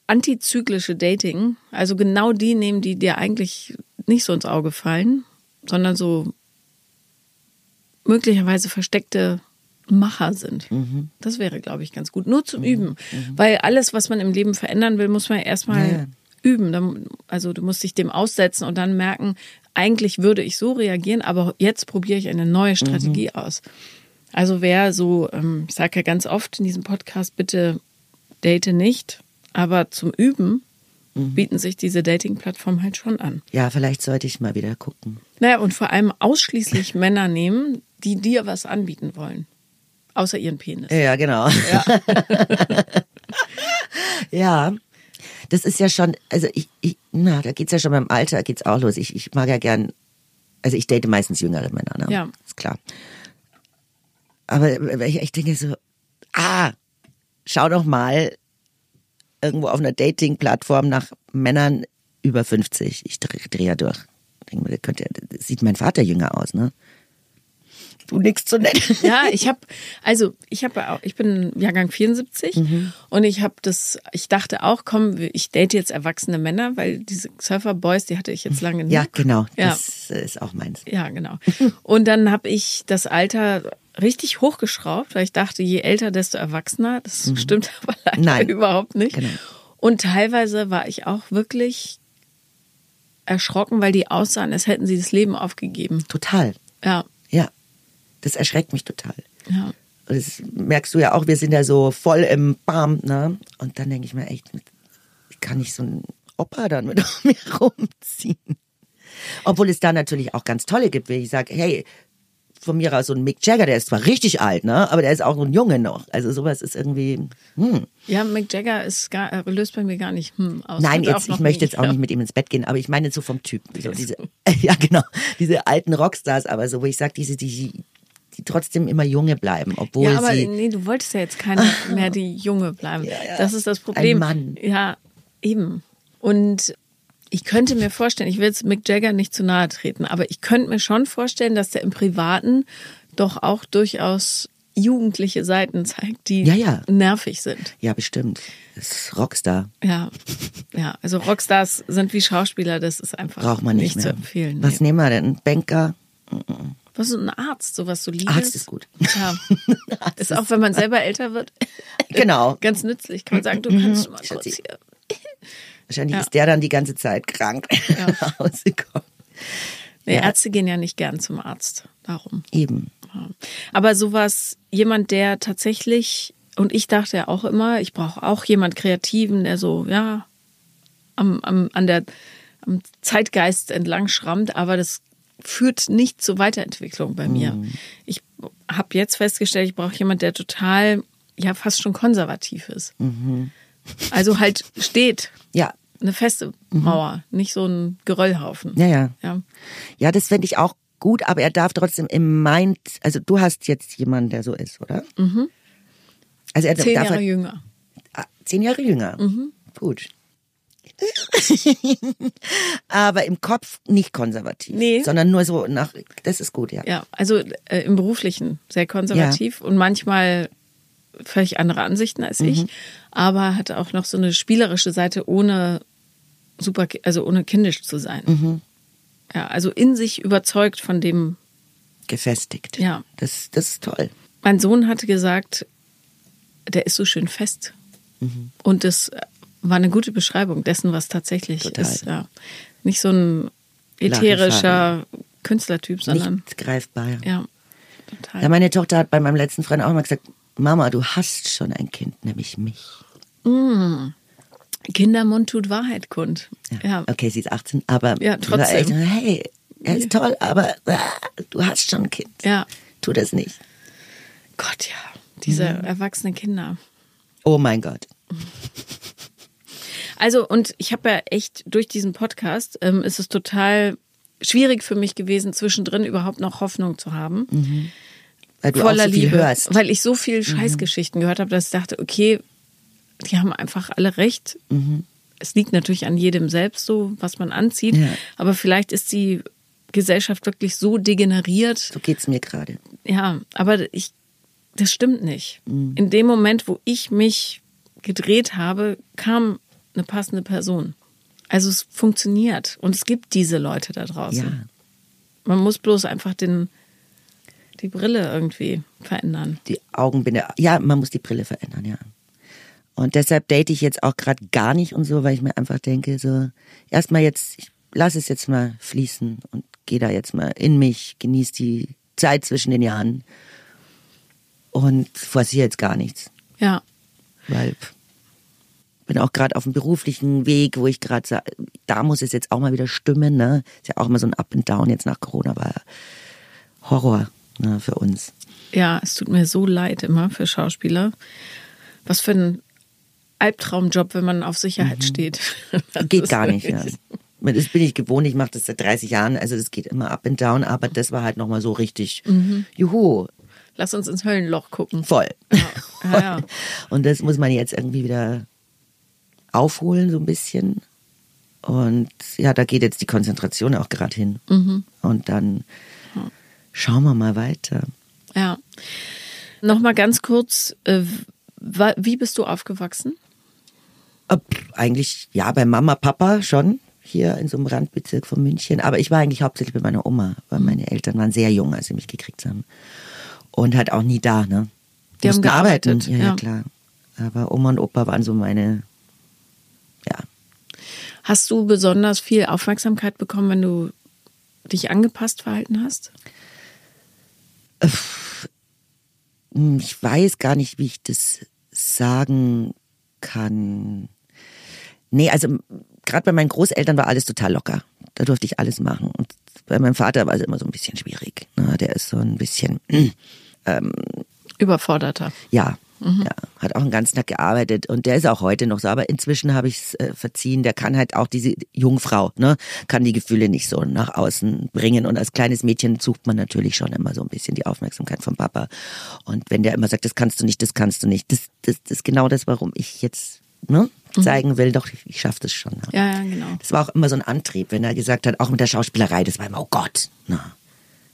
antizyklische Dating, also genau die nehmen, die dir eigentlich nicht so ins Auge fallen, sondern so möglicherweise versteckte Macher sind. Mhm. Das wäre, glaube ich, ganz gut. Nur zum mhm. Üben. Mhm. Weil alles, was man im Leben verändern will, muss man erstmal ja. Üben. Also du musst dich dem aussetzen und dann merken, eigentlich würde ich so reagieren, aber jetzt probiere ich eine neue Strategie mhm. aus. Also wer so, ähm, ich sage ja ganz oft in diesem Podcast, bitte date nicht, aber zum Üben mhm. bieten sich diese Dating-Plattformen halt schon an. Ja, vielleicht sollte ich mal wieder gucken. Naja, und vor allem ausschließlich Männer nehmen, die dir was anbieten wollen. Außer ihren Penis. Ja, genau. Ja. ja das ist ja schon, also ich, ich na, da geht's ja schon beim Alter, geht's auch los. Ich, ich mag ja gern, also ich date meistens jüngere Männer, ne? Ja. Ist klar. Aber ich, ich denke so, ah, schau doch mal irgendwo auf einer Dating-Plattform nach Männern über 50. Ich drehe dreh ja durch. Ich denke mir, das, könnte, das sieht mein Vater jünger aus, ne? Du nichts zu nennen. Ja, ich habe, also ich habe auch, ich bin Jahrgang 74 mhm. und ich habe das, ich dachte auch, komm, ich date jetzt erwachsene Männer, weil diese Surfer Boys, die hatte ich jetzt lange nicht. Ja, genau, ja. das ist auch meins. Ja, genau. Und dann habe ich das Alter richtig hochgeschraubt, weil ich dachte, je älter, desto erwachsener. Das mhm. stimmt aber leider Nein. überhaupt nicht. Genau. Und teilweise war ich auch wirklich erschrocken, weil die aussahen, als hätten sie das Leben aufgegeben. Total. Ja. Das erschreckt mich total. Ja. Das merkst du ja auch, wir sind ja so voll im Bam, ne? Und dann denke ich mir echt, ich kann nicht so ein Opa dann mit mir rumziehen. Obwohl es da natürlich auch ganz tolle gibt, wie ich sage, hey, von mir aus so ein Mick Jagger, der ist zwar richtig alt, ne, aber der ist auch ein Junge noch. Also sowas ist irgendwie. Hm. Ja, Mick Jagger ist gar, äh, löst bei mir gar nicht hm, aus. Nein, jetzt, ich möchte jetzt auch ja. nicht mit ihm ins Bett gehen, aber ich meine so vom Typ, so diese, ja genau, diese alten Rockstars, aber so wo ich sage, diese die die trotzdem immer junge bleiben, obwohl ja, aber sie. Nee, du wolltest ja jetzt keine mehr, die junge bleiben. Ja, ja. Das ist das Problem. Ein Mann. Ja, eben. Und ich könnte mir vorstellen, ich will jetzt Mick Jagger nicht zu nahe treten, aber ich könnte mir schon vorstellen, dass der im Privaten doch auch durchaus jugendliche Seiten zeigt, die ja, ja. nervig sind. Ja, bestimmt. Das ist Rockstar. Ja, ja. Also Rockstars sind wie Schauspieler, das ist einfach Braucht man nicht, nicht zu empfehlen. Was nehmen wir denn? Banker? Was ist ein Arzt, sowas solides? Arzt ist gut. Ja. Ist auch, wenn man selber älter wird. Genau. Ganz nützlich. Kann man sagen, du kannst schon mal kurz hier. Wahrscheinlich ja. ist der dann die ganze Zeit krank ja. nach Hause kommen. Nee, Ja. Ärzte gehen ja nicht gern zum Arzt. Darum. Eben. Aber sowas, jemand, der tatsächlich, und ich dachte ja auch immer, ich brauche auch jemand Kreativen, der so, ja, am, am, an der, am Zeitgeist entlang schrammt, aber das führt nicht zur Weiterentwicklung bei mir. Ich habe jetzt festgestellt, ich brauche jemand, der total, ja, fast schon konservativ ist. Also halt steht, Ja. eine feste Mauer, nicht so ein Geröllhaufen. Ja, ja. Ja. Ja, das fände ich auch gut, aber er darf trotzdem im Mind, also du hast jetzt jemanden, der so ist, oder? Mhm. Also er Zehn darf Jahre halt- jünger. Ah, zehn Jahre jünger. Mhm. Gut. aber im Kopf nicht konservativ, Nee. sondern nur so nach, das ist gut, ja. Ja, also äh, im Beruflichen sehr konservativ und manchmal völlig andere Ansichten als ich, aber hat auch noch so eine spielerische Seite, ohne super, also ohne kindisch zu sein. Ja, also in sich überzeugt von dem. Gefestigt. Ja. Das, das ist toll. Mein Sohn hatte gesagt, der ist so schön fest. Und das war eine gute Beschreibung dessen, was tatsächlich Total. ist. Ja. Nicht so ein ätherischer Künstlertyp, sondern Nicht greifbar. ja, total. Ja, meine Tochter hat bei meinem letzten Freund auch mal gesagt, Mama, du hast schon ein Kind, nämlich mich. Kindermund tut Wahrheit kund. Ja. Okay, sie ist 18, aber Ja, trotzdem. echt, hey, er ist toll, aber ah, du hast schon ein Kind. Ja. Tu das nicht. Gott, ja. Diese erwachsenen Kinder. Oh mein Gott. Also, und ich habe ja echt durch diesen Podcast, ähm, ist es total schwierig für mich gewesen, zwischendrin überhaupt noch Hoffnung zu haben. Weil du voller auch so viel Liebe. hörst. Weil ich so viel Scheißgeschichten gehört habe, dass ich dachte, okay, die haben einfach alle recht. Es liegt natürlich an jedem selbst so, was man anzieht. Ja. Aber vielleicht ist die Gesellschaft wirklich so degeneriert, So geht's mir gerade. Ja, aber ich, das stimmt nicht. In dem Moment, wo ich mich gedreht habe, kam eine passende Person. Also es funktioniert und es gibt diese Leute da draußen. Ja. Man muss bloß einfach den, die Brille irgendwie verändern. Die Augenbinde. Ja, man muss die Brille verändern, ja. Und deshalb date ich jetzt auch gerade gar nicht und so, weil ich mir einfach denke, so, erstmal jetzt, ich lass es jetzt mal fließen und gehe da jetzt mal in mich, genieße die Zeit zwischen den Jahren und forciere jetzt gar nichts. Ja, weil pff, bin auch gerade auf dem beruflichen Weg, wo ich gerade sage, da muss es jetzt auch mal wieder stimmen. Ne? Ist ja auch immer so ein Up and Down jetzt nach Corona, war ja Horror ne, für uns. ja, es tut mir so leid immer für Schauspieler. Was für ein Albtraumjob, wenn man auf Sicherheit steht. Das Geht gar nicht. Ja. Das bin ich gewohnt, ich mache das seit 30 Jahren, also das geht immer up and down, aber das war halt nochmal so richtig, juhu, Lass uns ins Höllenloch gucken. voll. Ja, ja. Und das muss man jetzt irgendwie wieder aufholen, so ein bisschen. Und ja, da geht jetzt die Konzentration auch gerade hin. Und dann schauen wir mal weiter. Ja. Nochmal ganz kurz, äh, wie bist du aufgewachsen? Eigentlich, ja, bei Mama, Papa schon, hier in so einem Randbezirk von München. Aber ich war eigentlich hauptsächlich bei meiner Oma, weil meine Eltern waren sehr jung, als sie mich gekriegt haben. Und halt auch nie da, ne? Die haben Mussten gearbeitet, Ja, ja, ja. klar. Aber Oma und Opa waren so meine, Hast du besonders viel Aufmerksamkeit bekommen, wenn du dich angepasst verhalten hast? Hm, ich weiß gar nicht, wie ich das sagen kann. Nee, also gerade bei meinen Großeltern war alles total locker. Da durfte ich alles machen. Und bei meinem Vater war es immer so ein bisschen schwierig. Ne? Der ist so ein bisschen, Überforderter. ja, ja, hat auch den ganzen Tag gearbeitet und der ist auch heute noch so. Aber inzwischen habe ich es äh, verziehen. Der kann halt auch diese Jungfrau, ne, kann die Gefühle nicht so nach außen bringen. Und als kleines Mädchen sucht man natürlich schon immer so ein bisschen die Aufmerksamkeit vom Papa. Und wenn der immer sagt, das kannst du nicht, das kannst du nicht, das, das, das ist genau das, warum ich jetzt ne, zeigen will, doch, ich, ich schaffe das schon. Ne? Ja, ja, genau. Das war auch immer so ein Antrieb, wenn er gesagt hat, auch mit der Schauspielerei, das war immer, oh Gott, na,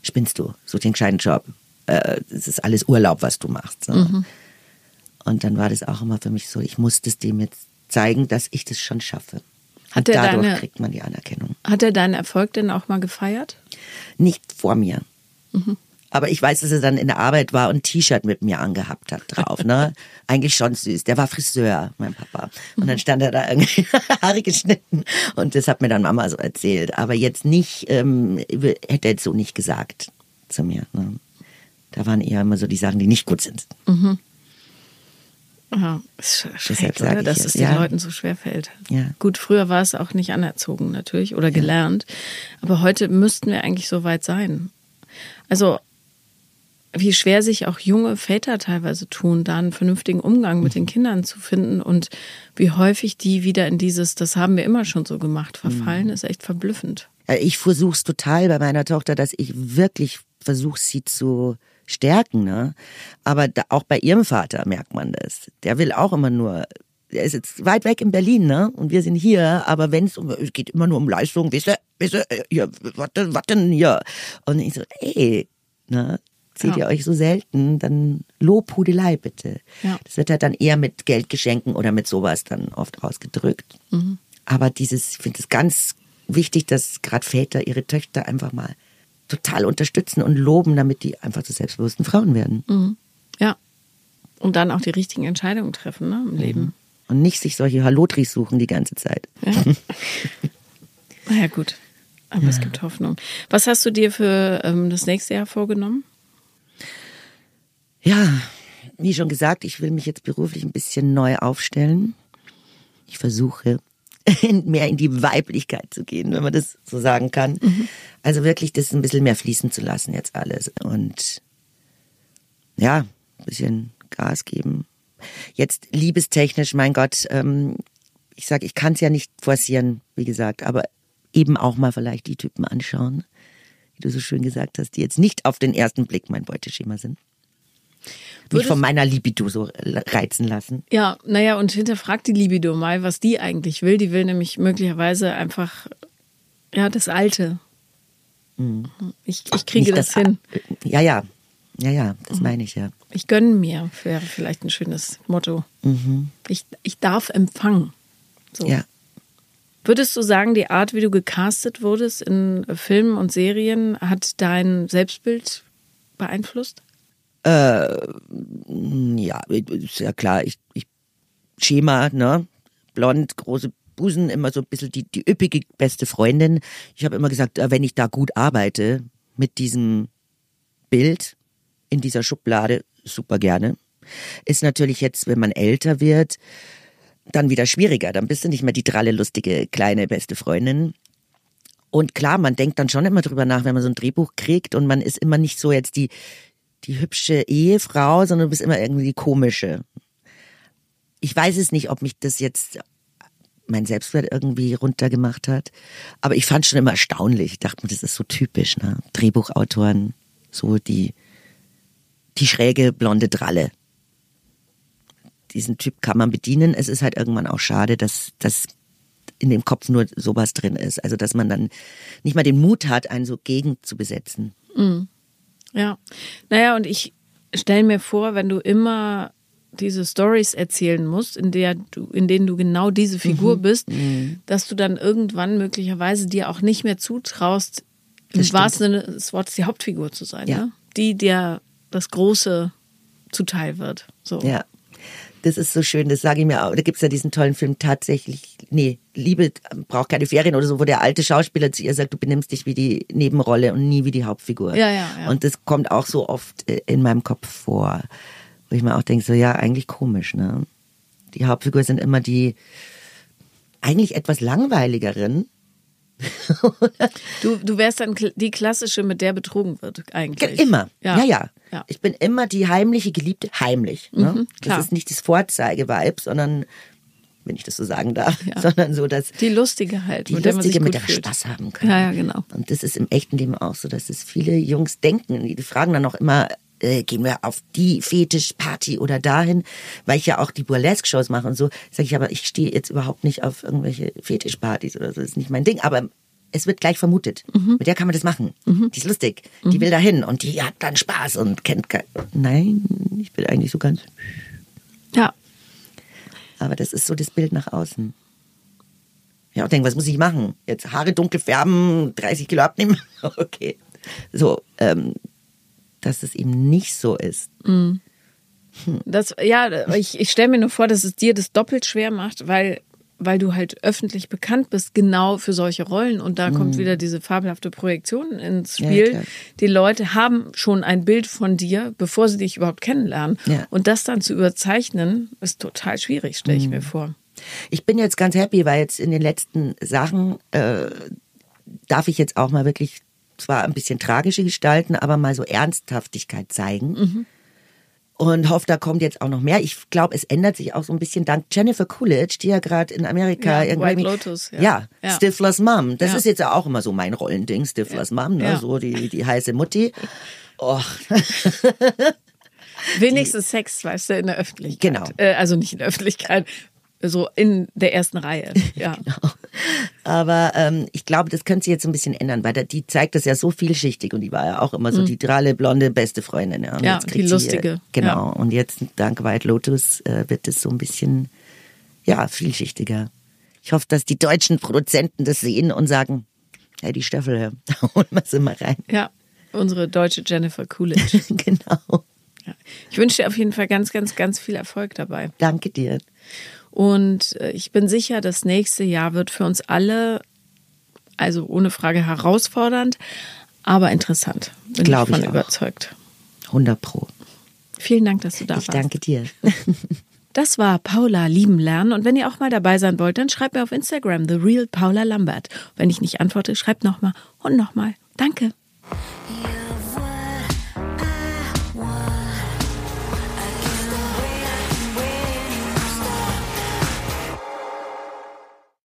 spinnst du, such den gescheiten Job. Äh, Das ist alles Urlaub, was du machst. Ne? Und dann war das auch immer für mich so, ich muss das dem jetzt zeigen, dass ich das schon schaffe. Hat Und er dadurch deine- kriegt man die Anerkennung. Hat er deinen Erfolg denn auch mal gefeiert? Nicht vor mir. Aber ich weiß, dass er dann in der Arbeit war und ein T-Shirt mit mir angehabt hat drauf. Ne? Eigentlich schon süß. Der war Friseur, mein Papa. Und dann stand er da irgendwie Haare geschnitten. Und das hat mir dann Mama so erzählt. Aber jetzt nicht, ähm, hätte er jetzt so nicht gesagt zu mir. Ne? Da waren eher immer so die Sachen, die nicht gut sind. Mhm. Ja, ist schrecklich, oder? dass es den ja. Leuten so schwer fällt. Ja. Gut, früher war es auch nicht anerzogen natürlich oder gelernt. Aber heute müssten wir eigentlich so weit sein. Also wie schwer sich auch junge Väter teilweise tun, da einen vernünftigen Umgang mit den mhm. Kindern zu finden und wie häufig die wieder in dieses, das haben wir immer schon so gemacht, verfallen, mhm. ist echt verblüffend. Ich versuche es total bei meiner Tochter, dass ich wirklich versuche, sie zu stärken. Ne? Aber da, auch bei ihrem Vater merkt man das. Der will auch immer nur er ist jetzt weit weg in Berlin, ne? Und wir sind hier, aber wenn es um, es geht immer nur um Leistung, wisst ihr, wisst ihr, hier, was denn, was denn hier? Und ich so, ey, ne? Seht ja. ihr euch so selten, dann Lobhudelei bitte. Ja. Das wird halt dann eher mit Geldgeschenken oder mit sowas dann oft ausgedrückt. Mhm. Aber dieses, ich finde es ganz wichtig, dass gerade Väter ihre Töchter einfach mal total unterstützen und loben, damit die einfach zu selbstbewussten Frauen werden. Mhm. Ja. Und dann auch die richtigen Entscheidungen treffen ne, im Leben. Mhm. Und nicht sich solche Hallotris suchen die ganze Zeit. Ja. naja, gut. Aber ja. es gibt Hoffnung. Was hast du dir für ähm, das nächste Jahr vorgenommen? Ja, wie schon gesagt, ich will mich jetzt beruflich ein bisschen neu aufstellen. Ich versuche mehr in die Weiblichkeit zu gehen, wenn man das so sagen kann. Mhm. Also wirklich das ein bisschen mehr fließen zu lassen jetzt alles und ja, ein bisschen Gas geben. Jetzt liebestechnisch, mein Gott, ähm, ich sage, ich kann es ja nicht forcieren, wie gesagt, aber eben auch mal vielleicht die Typen anschauen, wie du so schön gesagt hast, die jetzt nicht auf den ersten Blick mein Beuteschema sind mich von meiner Libido so reizen lassen. Ja, naja, und hinterfragt die Libido mal, was die eigentlich will. Die will nämlich möglicherweise einfach, ja, das Alte. Mhm. Ich, ich kriege das, das, hin. Ja, ja. Ja, ja, das mhm. meine ich ja. Ich gönne mir, wäre vielleicht ein schönes Motto. Mhm. Ich, ich darf empfangen. So. Ja. Würdest du sagen, die Art, wie du gecastet wurdest in Filmen und Serien, hat dein Selbstbild beeinflusst? Äh, ja, ist ja klar, ich, ich Schema, ne? Blond, große Busen, immer so ein bisschen die, die üppige beste Freundin. Ich habe immer gesagt, äh, wenn ich da gut arbeite mit diesem Bild in dieser Schublade, super gerne. Ist natürlich jetzt, wenn man älter wird, dann wieder schwieriger. Dann bist du nicht mehr die dralle, lustige, kleine, beste Freundin. Und klar, man denkt dann schon immer drüber nach, wenn man so ein Drehbuch kriegt und man ist immer nicht so jetzt die, die hübsche Ehefrau, sondern du bist immer irgendwie die komische. Ich weiß es nicht, ob mich das jetzt mein Selbstwert irgendwie runtergemacht hat. Aber ich fand schon immer erstaunlich. Ich dachte mir, das ist so typisch, ne? Drehbuchautoren, so die, die schräge blonde Dralle. Diesen Typ kann man bedienen. Es ist halt irgendwann auch schade, dass, dass in dem Kopf nur sowas drin ist. Also, dass man dann nicht mal den Mut hat, einen so gegen zu besetzen. Mhm. Ja, naja, und ich stelle mir vor, wenn du immer diese Stories erzählen musst, in der du, in denen du genau diese Figur mhm. bist, mhm. dass du dann irgendwann möglicherweise dir auch nicht mehr zutraust, im wahrsten Sinne des Wortes die Hauptfigur zu sein, ja. ne? die dir das Große zuteil wird. So. Ja. Das ist so schön, das sage ich mir auch. Da gibt es ja diesen tollen Film tatsächlich, nee, Liebe braucht keine Ferien oder so, wo der alte Schauspieler zu ihr sagt, du benimmst dich wie die Nebenrolle und nie wie die Hauptfigur. Ja, ja, ja. Und das kommt auch so oft äh, in meinem Kopf vor, wo ich mir auch denke, so ja, eigentlich komisch, ne? Die Hauptfigur sind immer die eigentlich etwas langweiligeren, du, du wärst dann die klassische, mit der betrogen wird, eigentlich. Immer. Ja. ja, ja. ja. Ich bin immer die heimliche Geliebte, heimlich. Ne? Mhm, das ist nicht das Vorzeigeweib, sondern, wenn ich das so sagen darf, ja. sondern so, dass. Die lustige halt, die mit lustige, mit der fühlt. Spaß haben kann. Ja, ja, genau. Und das ist im echten Leben auch so, dass es viele Jungs denken. Die fragen dann auch immer, äh, gehen wir auf die Fetischparty oder dahin, weil ich ja auch die Burlesque-Shows mache und so, sage ich aber, ich stehe jetzt überhaupt nicht auf irgendwelche Fetischpartys oder so, das ist nicht mein Ding, aber es wird gleich vermutet. Mhm. Mit der kann man das machen. Mhm. Die ist lustig. Mhm. Die will dahin und die hat dann Spaß und kennt. Nein, ich bin eigentlich so ganz... Ja. Aber das ist so das Bild nach außen. Ja, und denke, was muss ich machen? Jetzt Haare dunkel färben, 30 Kilo abnehmen? okay. So, ähm, dass es eben nicht so ist. Das, ja, ich, ich stelle mir nur vor, dass es dir das doppelt schwer macht, weil, weil du halt öffentlich bekannt bist, genau für solche Rollen. Und da kommt wieder diese fabelhafte Projektion ins Ja, Spiel. klar. die Leute haben schon ein Bild von dir, bevor sie dich überhaupt kennenlernen. Ja. Und das dann zu überzeichnen, ist total schwierig, stelle ich mir vor. Ich bin jetzt ganz happy, weil jetzt in den letzten Sachen äh, darf ich jetzt auch mal wirklich zwar ein bisschen tragische gestalten, aber mal so Ernsthaftigkeit zeigen. Und hoffe, da kommt jetzt auch noch mehr. Ich glaube, es ändert sich auch so ein bisschen dank Jennifer Coolidge, die ja gerade in Amerika Ja, irgendwie- White Lotus, ja. Ja, Ja. Stiflers Mom. Das Ja. ist jetzt ja auch immer so mein Rollending, Stiflers Mom, ne? Ja. so die, die heiße Mutti. Och, Wenigstens Sex, weißt du, in der Öffentlichkeit. Genau. Äh, also nicht in der Öffentlichkeit, so in der ersten Reihe. Ja. Aber ähm, ich glaube, das könnte sich jetzt ein bisschen ändern, weil die zeigt das ja so vielschichtig und die war ja auch immer so die dralle, blonde, beste Freundin. Ja, und Mhm. Ja, jetzt die kriegt sie, lustige. äh, Genau. Ja. Und jetzt dank White Lotus äh, wird es so ein bisschen, ja, vielschichtiger. Ich hoffe, dass die deutschen Produzenten das sehen und sagen, hey, die Staffel, da holen wir sie mal rein. ja, unsere deutsche Jennifer Coolidge. genau. Ja. Ich wünsche dir auf jeden Fall ganz, ganz, ganz viel Erfolg dabei. Danke dir. Und äh, ich bin sicher, das nächste Jahr wird für uns alle, also ohne Frage herausfordernd, aber interessant. Bin Glaub ich ich von auch. überzeugt. 100 Pro. Vielen Dank, dass du da Ich warst. danke dir. Das war Paula lieben lernen. Und wenn ihr auch mal dabei sein wollt, dann schreibt mir auf Instagram, The Real Paula Lambert. Wenn ich nicht antworte, schreibt nochmal und nochmal. Danke.